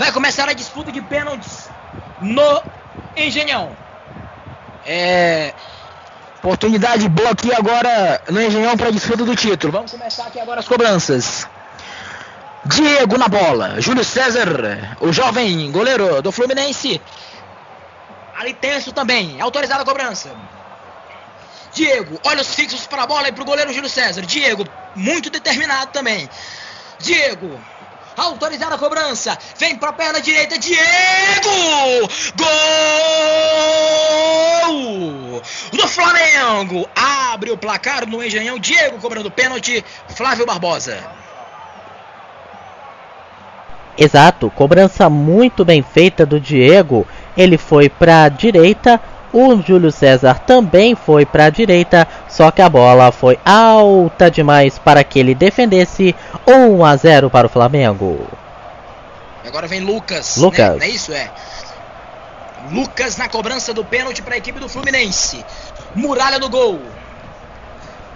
Vai começar a disputa de pênaltis no Engenhão. É. Oportunidade boa aqui agora no Engenhão para disputa do título. Vamos começar aqui agora as cobranças. Diego na bola. Júlio César, o jovem goleiro do Fluminense. Ali tenso também. Autorizada a cobrança. Diego, olha os fixos para a bola e para o goleiro Júlio César. Diego, muito determinado também. Diego, autorizada a cobrança. Vem para a perna direita. Diego! Gol! Do Flamengo. Abre o placar no Engenhão. Diego cobrando pênalti. Flávio Barbosa. Exato, cobrança muito bem feita do Diego. Ele foi para a direita, o Júlio César também foi para a direita, só que a bola foi alta demais para que ele defendesse 1 a 0 para o Flamengo. Agora vem Lucas. Lucas. Né? É isso? É. Lucas na cobrança do pênalti para a equipe do Fluminense. Muralha no gol.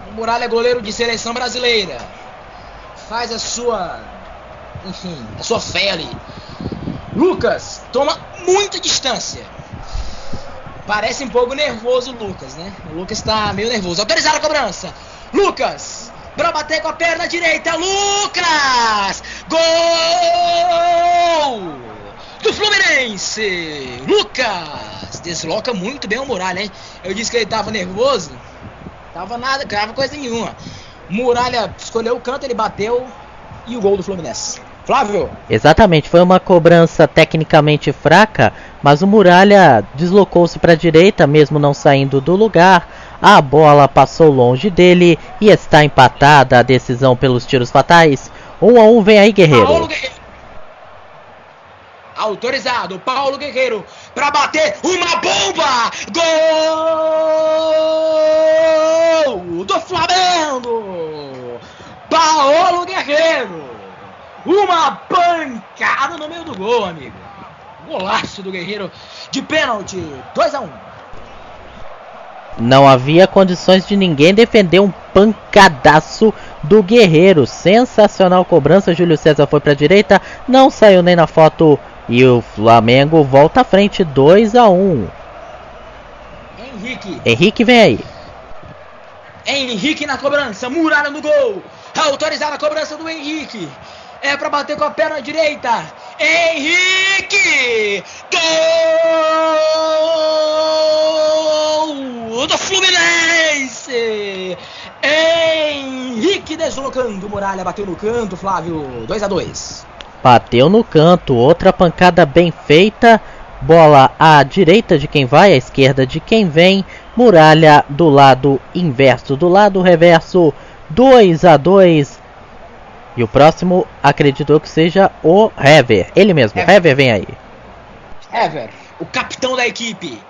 O Muralha é goleiro de seleção brasileira. Faz a sua. Enfim, a sua fé ali. Lucas toma muita distância. Parece um pouco nervoso o Lucas, né? O Lucas tá meio nervoso. Autorizada a cobrança. Lucas! Pra bater com a perna direita. Lucas! Gol! Do Fluminense! Lucas! Desloca muito bem o Muralha, hein? Eu disse que ele tava nervoso. Tava nada, tava coisa nenhuma. Muralha escolheu o canto, ele bateu. E o gol do Fluminense. Flávio. Exatamente, foi uma cobrança tecnicamente fraca, mas o Muralha deslocou-se para a direita, mesmo não saindo do lugar. A bola passou longe dele e está empatada a decisão pelos tiros fatais. 1 um a 1 um, vem aí, Guerreiro. Paulo Guerreiro. Autorizado, Paulo Guerreiro para bater uma bomba! Gol do Flamengo! Paulo Guerreiro! Uma pancada no meio do gol, amigo. Golaço do Guerreiro de pênalti. 2 a 1 um. Não havia condições de ninguém defender um pancadaço do Guerreiro. Sensacional cobrança. Júlio César foi para a direita, não saiu nem na foto. E o Flamengo volta à frente 2 a 1 um. Henrique. Henrique vem aí. Henrique na cobrança. Muralha no gol. Autorizada a cobrança do Henrique. É para bater com a perna direita. Henrique! Gol do Fluminense! Henrique deslocando. Muralha bateu no canto, Flávio. 2 a 2 Bateu no canto. Outra pancada bem feita. Bola à direita de quem vai, à esquerda de quem vem. Muralha do lado inverso, do lado reverso. 2 a 2 e o próximo acreditou que seja o Hever. Ele mesmo. Hever, Hever vem aí. Hever, o capitão da equipe.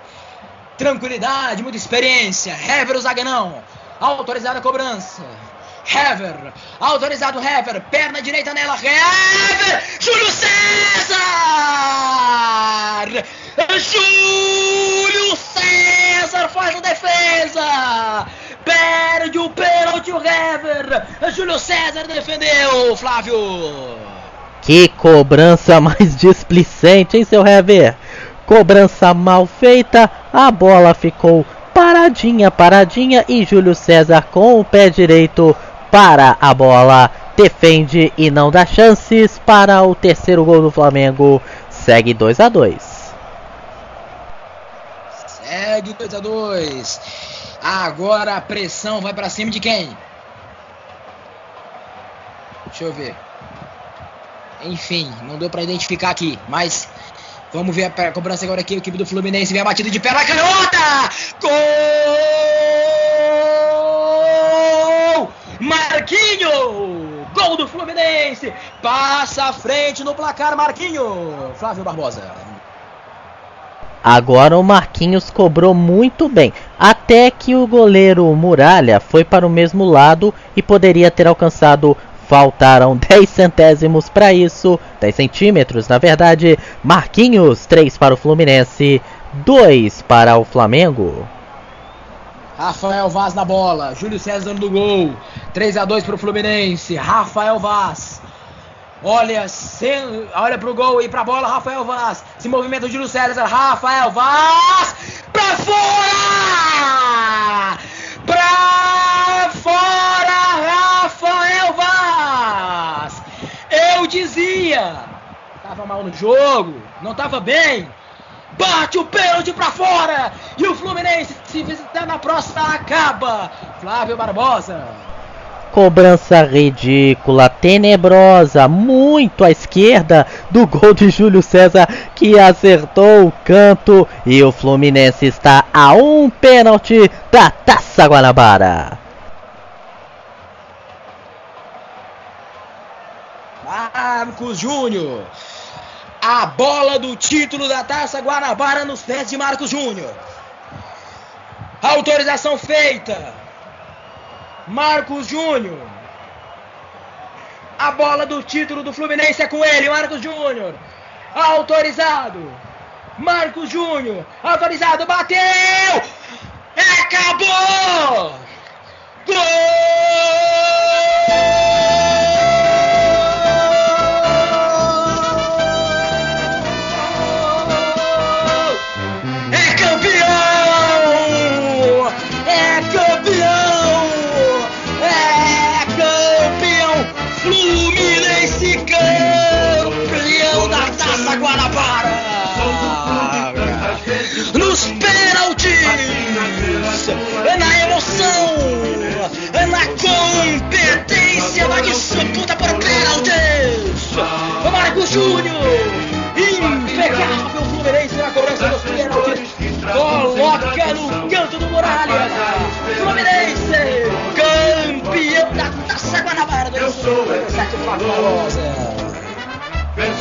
Tranquilidade, muita experiência. Hever, o zagueirão. Autorizada a cobrança. Hever, autorizado Hever, perna direita nela, Hever, Júlio César! Júlio César faz a defesa! Júlio César defendeu, Flávio! Que cobrança mais displicente, hein, seu Hever? Cobrança mal feita, a bola ficou paradinha, paradinha e Júlio César com o pé direito para a bola, defende e não dá chances para o terceiro gol do Flamengo. Segue 2 a 2. Segue 2 a 2. Agora a pressão vai para cima de quem? Deixa eu ver. Enfim, não deu para identificar aqui, mas vamos ver a cobrança agora aqui. A equipe do Fluminense vem a batida de perna canhota! Gol! Marquinho! Gol do Fluminense! Passa à frente no placar, Marquinho! Flávio Barbosa. Agora o Marquinhos cobrou muito bem, até que o goleiro Muralha foi para o mesmo lado e poderia ter alcançado. Faltaram 10 centésimos para isso, 10 centímetros na verdade. Marquinhos, 3 para o Fluminense, 2 para o Flamengo. Rafael Vaz na bola. Júlio César no gol. 3 a 2 para o Fluminense. Rafael Vaz. Olha, sem, olha pro gol e pra bola, Rafael Vaz. Se movimenta o Júlio César. Rafael Vaz pra fora! Pra fora, Rafael Vaz! Eu tava mal no jogo, não tava bem. Bate o pênalti pra fora! E o Fluminense, se visitar na próxima, acaba! Flávio Barbosa. Cobrança ridícula, tenebrosa, muito à esquerda do gol de Júlio César que acertou o canto e o Fluminense está a um pênalti da Taça Guanabara. Marcos Júnior. A bola do título da Taça Guanabara nos pés de Marcos Júnior. Autorização feita. Marcos Júnior. A bola do título do Fluminense é com ele, Marcos Júnior. Autorizado. Marcos Júnior. Autorizado. Bateu. Acabou.